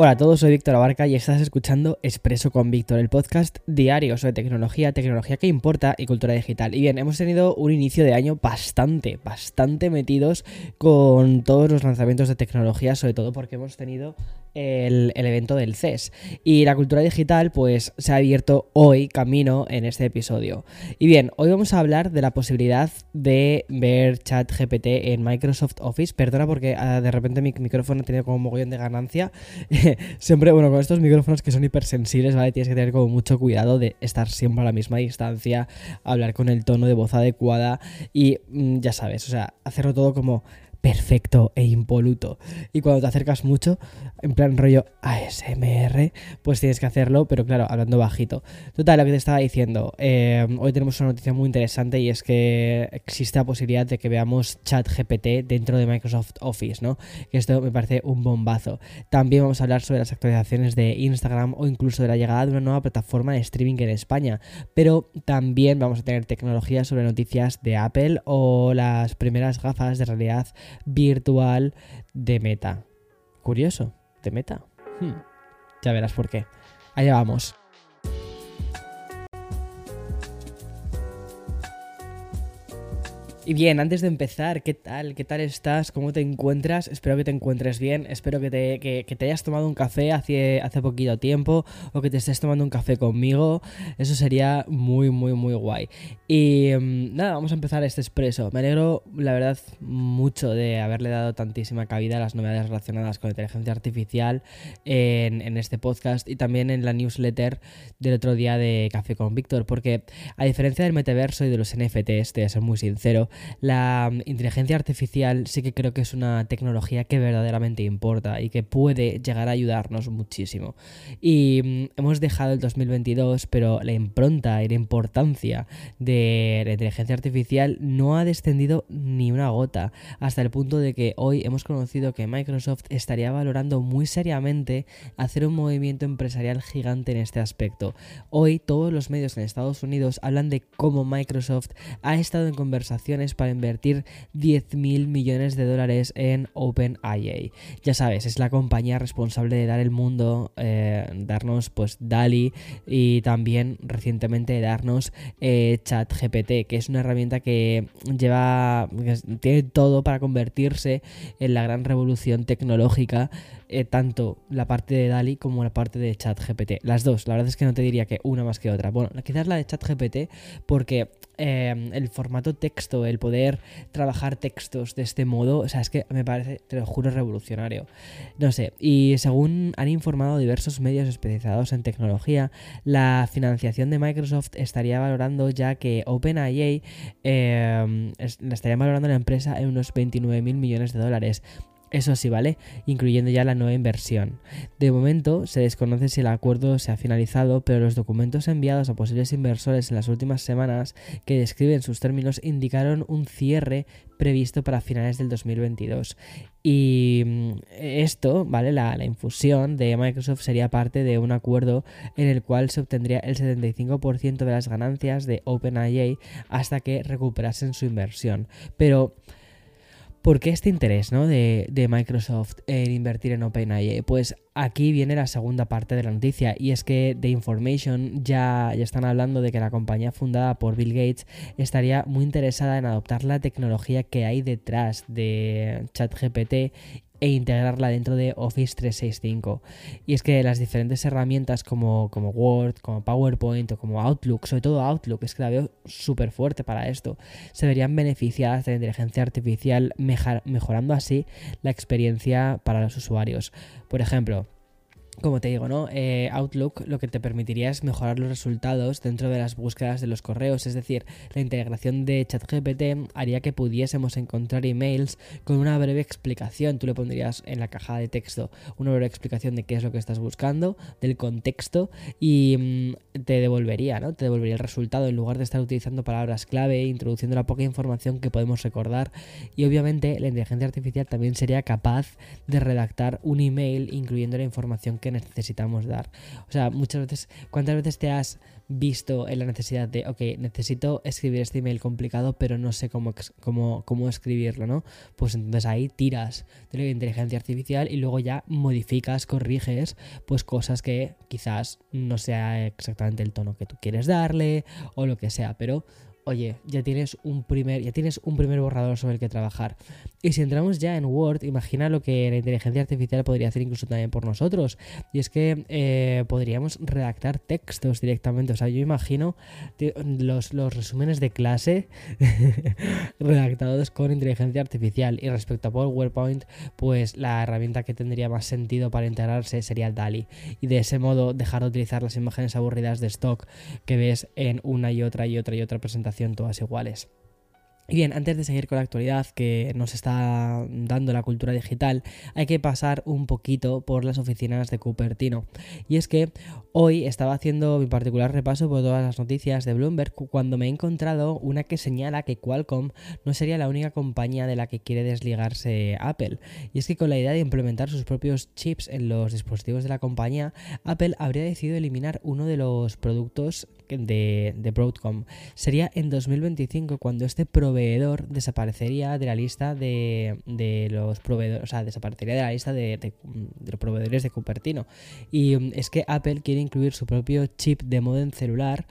Hola a todos, soy Víctor Abarca y estás escuchando Expreso con Víctor, el podcast diario sobre tecnología, tecnología que importa y cultura digital. Y bien, hemos tenido un inicio de año bastante, bastante metidos con todos los lanzamientos de tecnología, sobre todo porque hemos tenido el, evento del CES. Y la cultura digital pues se ha abierto hoy camino en este episodio. Y bien, hoy vamos a hablar de la posibilidad de ver ChatGPT en Microsoft Office. Perdona porque ah, de repente mi micrófono ha tenido como un mogollón de ganancia. siempre, bueno, con estos micrófonos que son hipersensibles, ¿vale? Tienes que tener como mucho cuidado de estar siempre a la misma distancia, hablar con el tono de voz adecuada y mm, ya sabes, o sea, hacerlo todo como perfecto e impoluto. Y cuando te acercas mucho, en plan rollo ASMR, pues tienes que hacerlo, pero claro, hablando bajito. Total, lo que te estaba diciendo, eh, hoy tenemos una noticia muy interesante y es que existe la posibilidad de que veamos chat GPT dentro de Microsoft Office, ¿no? Que esto me parece un bombazo. También vamos a hablar sobre las actualizaciones de Instagram o incluso de la llegada de una nueva plataforma de streaming en España. Pero también vamos a tener tecnología sobre noticias de Apple o las primeras gafas de realidad virtual de Meta. Curioso, de Meta. Hmm. Ya verás por qué. Allá vamos. Y bien, antes de empezar, ¿qué tal? ¿Qué tal estás? ¿Cómo te encuentras? Espero que te encuentres bien. Espero que te, que, te hayas tomado un café hace, hace poquito tiempo o que te estés tomando un café conmigo. Eso sería muy, muy, muy guay. Y mm, nada, vamos a empezar este expreso. Me alegro, la verdad, mucho de haberle dado tantísima cabida a las novedades relacionadas con inteligencia artificial en, en este podcast y también en la newsletter del otro día de Café con Víctor. Porque a diferencia del metaverso y de los NFTs, te voy a ser muy sincero, la mm, inteligencia artificial sí que creo que es una tecnología que verdaderamente importa y que puede llegar a ayudarnos muchísimo. Y mm, hemos dejado el 2022, pero la impronta y la importancia de la inteligencia artificial no ha descendido ni una gota, hasta el punto de que hoy hemos conocido que Microsoft estaría valorando muy seriamente hacer un movimiento empresarial gigante en este aspecto. Hoy todos los medios en Estados Unidos hablan de cómo Microsoft ha estado en conversaciones para invertir 10.000 millones de dólares en OpenAI. Ya sabes, es la compañía responsable de dar el mundo, eh, darnos pues DALI y también recientemente darnos eh, ChatGPT, que es una herramienta que lleva, tiene todo para convertirse en la gran revolución tecnológica eh, tanto la parte de DALI como la parte de ChatGPT. Las dos, la verdad es que no te diría que una más que otra. Bueno, quizás la de ChatGPT porque el formato texto, el poder trabajar textos de este modo, o sea, es que me parece, te lo juro, revolucionario. No sé, y según han informado diversos medios especializados en tecnología, la financiación de Microsoft estaría valorando ya que OpenAI eh, la estaría valorando la empresa en unos 29 mil millones de dólares. Eso sí, ¿vale? Incluyendo ya la nueva inversión. De momento se desconoce si el acuerdo se ha finalizado, pero los documentos enviados a posibles inversores en las últimas semanas que describen sus términos indicaron un cierre previsto para finales del 2022. Y mm, esto, ¿vale? La, la, infusión de Microsoft sería parte de un acuerdo en el cual se obtendría el 75% de las ganancias de OpenAI hasta que recuperasen su inversión. Pero ¿Por qué este interés ¿no? de, Microsoft en invertir en OpenAI? Pues aquí viene la segunda parte de la noticia y es que The Information ya, ya están hablando de que la compañía fundada por Bill Gates estaría muy interesada en adoptar la tecnología que hay detrás de ChatGPT e integrarla dentro de Office 365. Y es que las diferentes herramientas como, como Word, como PowerPoint o como Outlook, sobre todo Outlook, es que la veo súper fuerte para esto, se verían beneficiadas de la inteligencia artificial, mejorando así la experiencia para los usuarios. Por ejemplo, como te digo, ¿no? Eh, Outlook lo que te permitiría es mejorar los resultados dentro de las búsquedas de los correos, es decir, la integración de ChatGPT haría que pudiésemos encontrar emails con una breve explicación. Tú le pondrías en la caja de texto una breve explicación de qué es lo que estás buscando, del contexto y mm, te devolvería, ¿no? Te devolvería el resultado en lugar de estar utilizando palabras clave, introduciendo la poca información que podemos recordar. Y obviamente la inteligencia artificial también sería capaz de redactar un email incluyendo la información que necesitamos dar. O sea, muchas veces, ¿cuántas veces te has visto en la necesidad de, ok, necesito escribir este email complicado, pero no sé cómo, cómo, cómo escribirlo, ¿no? Pues entonces ahí tiras de la inteligencia artificial y luego ya modificas, corriges, pues cosas que quizás no sea exactamente el tono que tú quieres darle o lo que sea, pero oye, ya tienes un primer, ya tienes un primer borrador sobre el que trabajar. Y si entramos ya en Word, imagina lo que la inteligencia artificial podría hacer incluso también por nosotros. Y es que eh, podríamos redactar textos directamente. O sea, yo imagino los, los resúmenes de clase redactados con inteligencia artificial. Y respecto a PowerPoint, pues la herramienta que tendría más sentido para integrarse sería DALI. Y de ese modo dejar de utilizar las imágenes aburridas de stock que ves en una y otra y otra y otra presentación todas iguales. Y bien, antes de seguir con la actualidad que nos está dando la cultura digital, hay que pasar un poquito por las oficinas de Cupertino. Y es que hoy estaba haciendo mi particular repaso por todas las noticias de Bloomberg cuando me he encontrado una que señala que Qualcomm no sería la única compañía de la que quiere desligarse Apple. Y es que con la idea de implementar sus propios chips en los dispositivos de la compañía, Apple habría decidido eliminar uno de los productos de, de Broadcom. Sería en 2025 cuando este proveedor desaparecería de la lista de, de los proveedores, o sea, desaparecería de la lista de, de, los proveedores de Cupertino. Y mm, es que Apple quiere incluir su propio chip de modem celular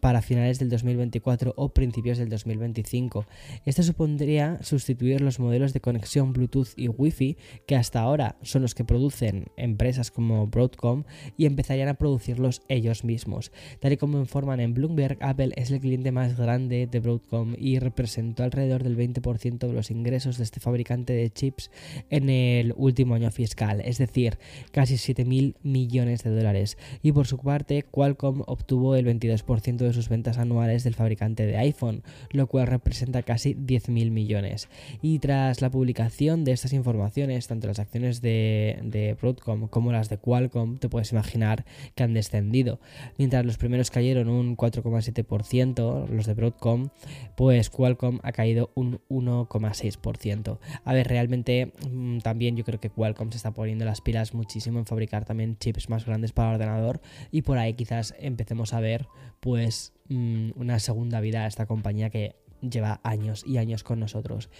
para finales del 2024 o principios del 2025. Esto supondría sustituir los modelos de conexión Bluetooth y Wi-Fi que hasta ahora son los que producen empresas como Broadcom y empezarían a producirlos ellos mismos. Tal y como informan en Bloomberg, Apple es el cliente más grande de Broadcom y representó alrededor del 20% de los ingresos de este fabricante de chips en el último año fiscal, es decir, casi 7.000 millones de dólares. Y por su parte, Qualcomm obtuvo el 22% de sus ventas anuales del fabricante de iPhone, lo cual representa casi 10.000 millones. Y tras la publicación de estas informaciones, tanto las acciones de, Broadcom como las de Qualcomm, te puedes imaginar que han descendido. Mientras los primeros cayeron un 4,7%, los de Broadcom, pues Qualcomm ha caído un 1,6%. A ver, realmente mm, también yo creo que Qualcomm se está poniendo las pilas muchísimo en fabricar también chips más grandes para ordenador y por ahí quizás empecemos a ver pues Mm, una segunda vida a esta compañía que lleva años y años con nosotros.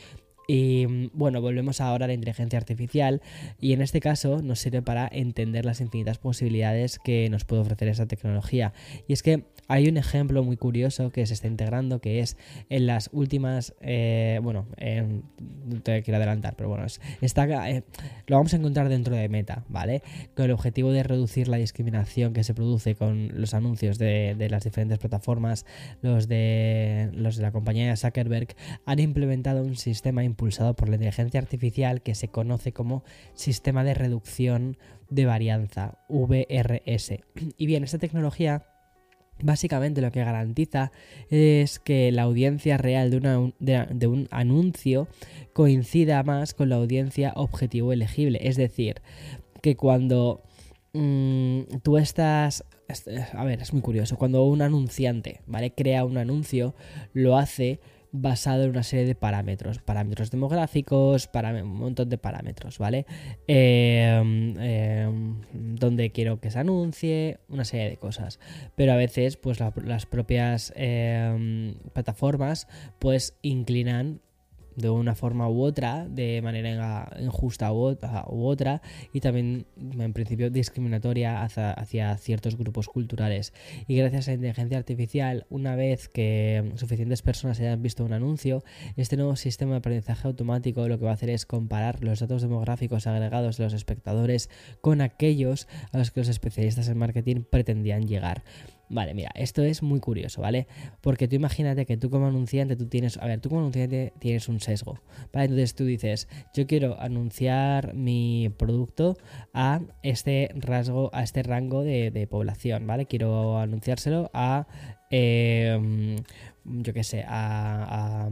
Y mm, bueno, volvemos ahora a la inteligencia artificial y en este caso nos sirve para entender las infinitas posibilidades que nos puede ofrecer esta tecnología. Y es que hay un ejemplo muy curioso que se está integrando que es en las últimas, eh, bueno, no te quiero adelantar, pero bueno, está, eh, lo vamos a encontrar dentro de Meta, ¿vale? Con el objetivo de reducir la discriminación que se produce con los anuncios de, de las diferentes plataformas, los de, los de la compañía Zuckerberg han implementado un sistema impulsado por la inteligencia artificial que se conoce como Sistema de Reducción de Varianza, VRS. Y bien, esta tecnología Básicamente lo que garantiza es que la audiencia real de, un anuncio coincida más con la audiencia objetivo elegible. Es decir, que cuando mm, tú estás... A ver, es muy curioso. Cuando un anunciante, ¿vale? Crea un anuncio, lo hace basado en una serie de parámetros, parámetros demográficos, un montón de parámetros, ¿vale? Em, em, donde quiero que se anuncie, una serie de cosas. Pero a veces, pues las propias em, plataformas, pues inclinan de una forma u otra, de manera injusta u, otra, y también en principio discriminatoria hacia, ciertos grupos culturales. Y gracias a la inteligencia artificial, una vez que suficientes personas hayan visto un anuncio, este nuevo sistema de aprendizaje automático lo que va a hacer es comparar los datos demográficos agregados de los espectadores con aquellos a los que los especialistas en marketing pretendían llegar. Vale, mira, esto es muy curioso, ¿vale? Porque tú imagínate que tú como anunciante, tú tienes, a ver, tú como anunciante tienes un sesgo, ¿vale? Entonces tú dices, yo quiero anunciar mi producto a este rasgo, a este rango de, población, ¿vale? Quiero anunciárselo a, em, yo qué sé, a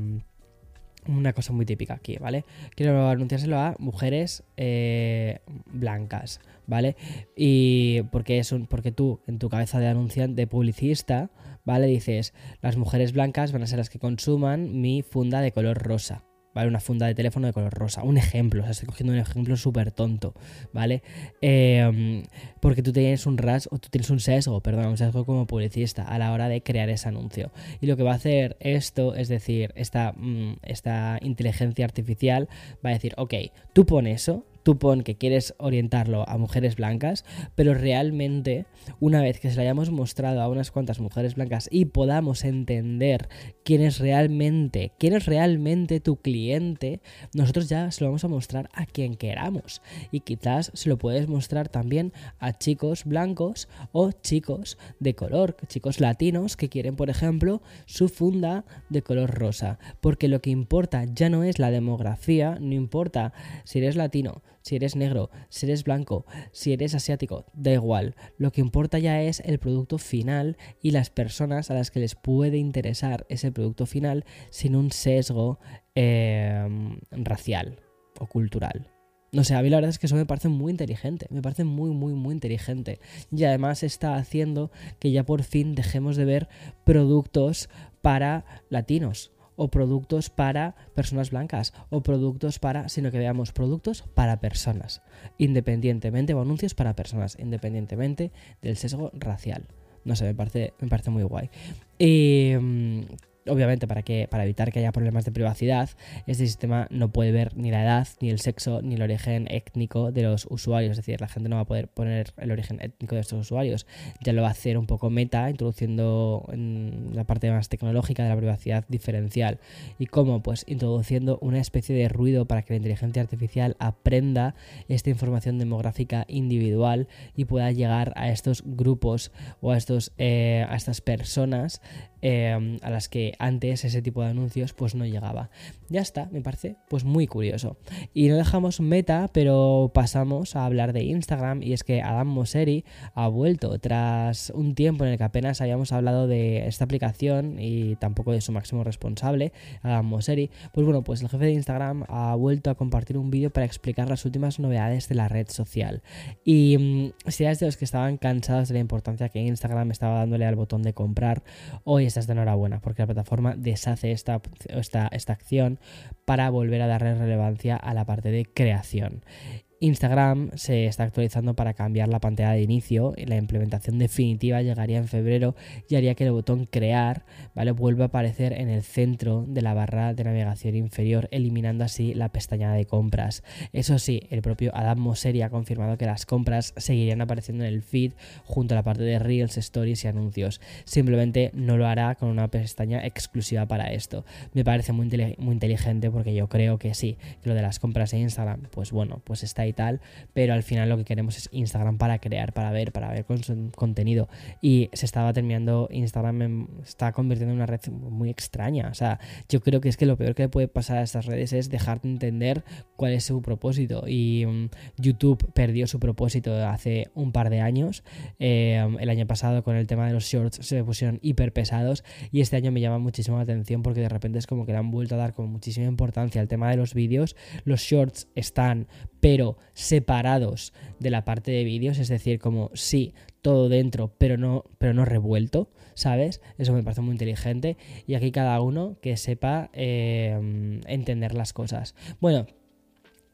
una cosa muy típica aquí, ¿vale? Quiero anunciárselo a mujeres eh, blancas, ¿vale? Y porque es un, porque tú en tu cabeza de anunciante, de publicista, ¿vale? Dices, las mujeres blancas van a ser las que consuman mi funda de color rosa, ¿vale? Una funda de teléfono de color rosa. Un ejemplo, o sea, estoy cogiendo un ejemplo súper tonto, ¿vale? Em, porque tú tienes un ras o tú tienes un sesgo, perdón, un sesgo como publicista a la hora de crear ese anuncio. Y lo que va a hacer esto, es decir, esta, mm, esta inteligencia artificial va a decir, ok, tú pones eso, tú pon que quieres orientarlo a mujeres blancas, pero realmente una vez que se lo hayamos mostrado a unas cuantas mujeres blancas y podamos entender quién es realmente, quién es realmente tu cliente, nosotros ya se lo vamos a mostrar a quien queramos. Y quizás se lo puedes mostrar también a chicos blancos o chicos de color, chicos latinos que quieren, por ejemplo, su funda de color rosa. Porque lo que importa ya no es la demografía, no importa si eres latino, si eres negro, si eres blanco, si eres asiático, da igual. Lo que importa ya es el producto final y las personas a las que les puede interesar ese producto final sin un sesgo em, racial o cultural. No sé, a mí la verdad es que eso me parece muy inteligente, me parece muy, muy, muy inteligente. Y además está haciendo que ya por fin dejemos de ver productos para latinos o productos para personas blancas o productos para, sino que veamos productos para personas, independientemente, o anuncios para personas, independientemente del sesgo racial. No sé, me parece, me parece muy guay. Y, mm, obviamente para, que, para evitar que haya problemas de privacidad, este sistema no puede ver ni la edad, ni el sexo, ni el origen étnico de los usuarios. Es decir, la gente no va a poder poner el origen étnico de estos usuarios. Ya lo va a hacer un poco meta, introduciendo en la parte más tecnológica de la privacidad diferencial. ¿Y cómo? Pues introduciendo una especie de ruido para que la inteligencia artificial aprenda esta información demográfica individual y pueda llegar a estos grupos o a, estos, eh, a estas personas Em, a las que antes ese tipo de anuncios pues no llegaba. Ya está, me parece pues muy curioso. Y no dejamos meta, pero pasamos a hablar de Instagram y es que Adam Mosseri ha vuelto tras un tiempo en el que apenas habíamos hablado de esta aplicación y tampoco de su máximo responsable, Adam Mosseri. Pues bueno, pues el jefe de Instagram ha vuelto a compartir un vídeo para explicar las últimas novedades de la red social. Y mm, si eres de los que estaban cansados de la importancia que Instagram estaba dándole al botón de comprar, hoy estás de enhorabuena, porque la plataforma deshace esta, esta, esta acción para volver a darle relevancia a la parte de creación. Instagram se está actualizando para cambiar la pantalla de inicio y la implementación definitiva llegaría en febrero y haría que el botón crear vuelva a aparecer en el centro de la barra de navegación inferior, eliminando así la pestaña de compras. Eso sí, el propio Adam Mosseri ha confirmado que las compras seguirían apareciendo en el feed junto a la parte de Reels, Stories y anuncios. Simplemente no lo hará con una pestaña exclusiva para esto. Me parece muy, muy inteligente porque yo creo que sí, que lo de las compras en Instagram, pues bueno, pues está y tal, pero al final lo que queremos es Instagram para crear, para ver, para ver con contenido. Y se estaba terminando, Instagram está convirtiendo en una red muy extraña. O sea, yo creo que es que lo peor que le puede pasar a estas redes es dejar de entender cuál es su propósito. Y mm, YouTube perdió su propósito hace un par de años. Eh, el año pasado con el tema de los shorts se pusieron hiper pesados y este año me llama muchísimo la atención porque de repente es como que le han vuelto a dar con muchísima importancia al tema de los vídeos. Los shorts están pero separados de la parte de vídeos, es decir, como sí, todo dentro, pero no, pero no revuelto, ¿sabes? Eso me parece muy inteligente y aquí cada uno que sepa eh, entender las cosas. Bueno,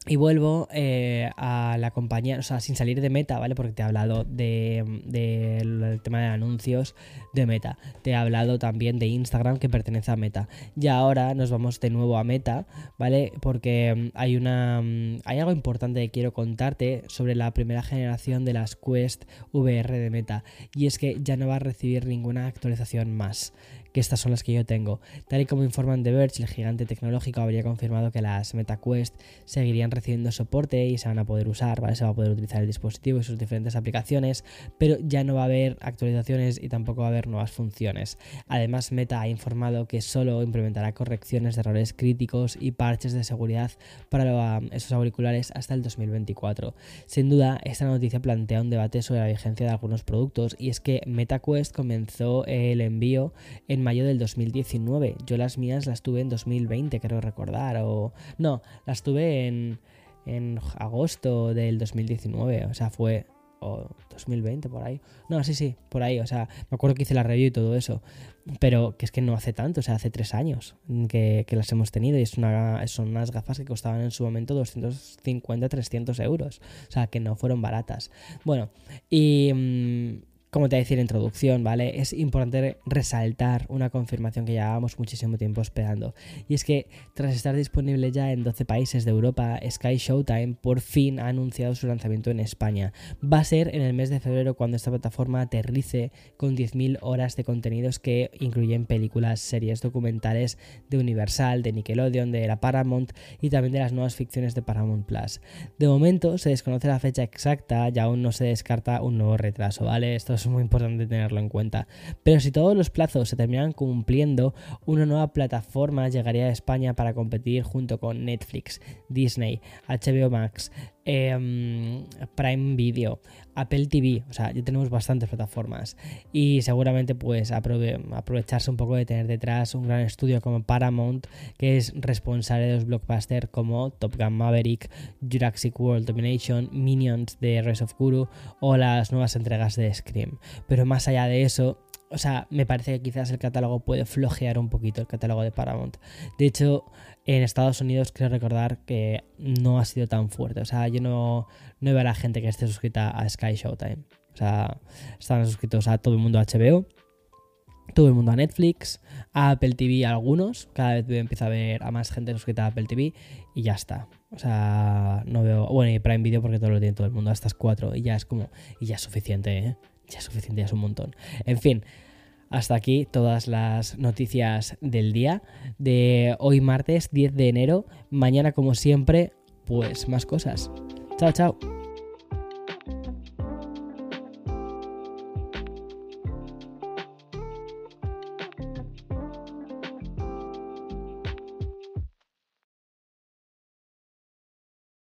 y vuelvo eh, a la compañía, o sea, sin salir de Meta, ¿vale? Porque te he hablado del de, tema de anuncios de Meta. Te he hablado también de Instagram que pertenece a Meta. Y ahora nos vamos de nuevo a Meta, ¿vale? Porque mm, hay una. Mm, hay algo importante que quiero contarte sobre la primera generación de las Quest VR de Meta. Y es que ya no va a recibir ninguna actualización más. Que estas son las que yo tengo. Tal y como informan The Verge, el gigante tecnológico habría confirmado que las MetaQuest seguirían recibiendo soporte y se van a poder usar, ¿vale? Se va a poder utilizar el dispositivo y sus diferentes aplicaciones, pero ya no va a haber actualizaciones y tampoco va a haber nuevas funciones. Además, Meta ha informado que solo implementará correcciones de errores críticos y parches de seguridad para esos auriculares hasta el 2024. Sin duda, esta noticia plantea un debate sobre la vigencia de algunos productos y es que MetaQuest comenzó el envío en mayo del 2019. Yo las mías las tuve en 2020, creo recordar, o no, las tuve en, en agosto del 2019, o sea, fue o 2020 por ahí. No, sí, sí, por ahí. O sea, me acuerdo que hice la review y todo eso. Pero que es que no hace tanto, o sea, hace tres años que, las hemos tenido y es una, son unas gafas que costaban en su momento 250, 300 euros. O sea, que no fueron baratas. Bueno, y... Mm, como te decía en introducción, ¿vale? Es importante resaltar una confirmación que llevábamos muchísimo tiempo esperando. Y es que tras estar disponible ya en 12 países de Europa, Sky Showtime por fin ha anunciado su lanzamiento en España. Va a ser en el mes de febrero cuando esta plataforma aterrice con 10.000 horas de contenidos que incluyen películas, series, documentales de Universal, de Nickelodeon, de la Paramount y también de las nuevas ficciones de Paramount Plus. De momento se desconoce la fecha exacta y aún no se descarta un nuevo retraso, ¿vale? Esto es muy importante tenerlo en cuenta. Pero si todos los plazos se terminan cumpliendo, una nueva plataforma llegaría a España para competir junto con Netflix, Disney, HBO Max, em, Prime Video, Apple TV, o sea, ya tenemos bastantes plataformas y seguramente pues aprovecharse un poco de tener detrás un gran estudio como Paramount que es responsable de los blockbusters como Top Gun Maverick, Jurassic World Domination, Minions de Rise of Guru o las nuevas entregas de Scream. Pero más allá de eso, o sea, me parece que quizás el catálogo puede flojear un poquito, el catálogo de Paramount. De hecho, en Estados Unidos creo recordar que no ha sido tan fuerte. O sea, yo no, no veo a la gente que esté suscrita a Sky Showtime. O sea, están suscritos a todo el mundo a HBO, todo el mundo a Netflix, a Apple TV algunos. Cada vez empiezo a ver a más gente suscrita a Apple TV y ya está. O sea, no veo. Bueno, y Prime Video porque todo lo tiene todo el mundo, a estas cuatro. Y ya es como. Y ya es suficiente, ¿eh? Ya es suficiente, es un montón. En fin. Hasta aquí todas las noticias del día de hoy martes 10 de enero. Mañana como siempre, pues más cosas. Chao, chao.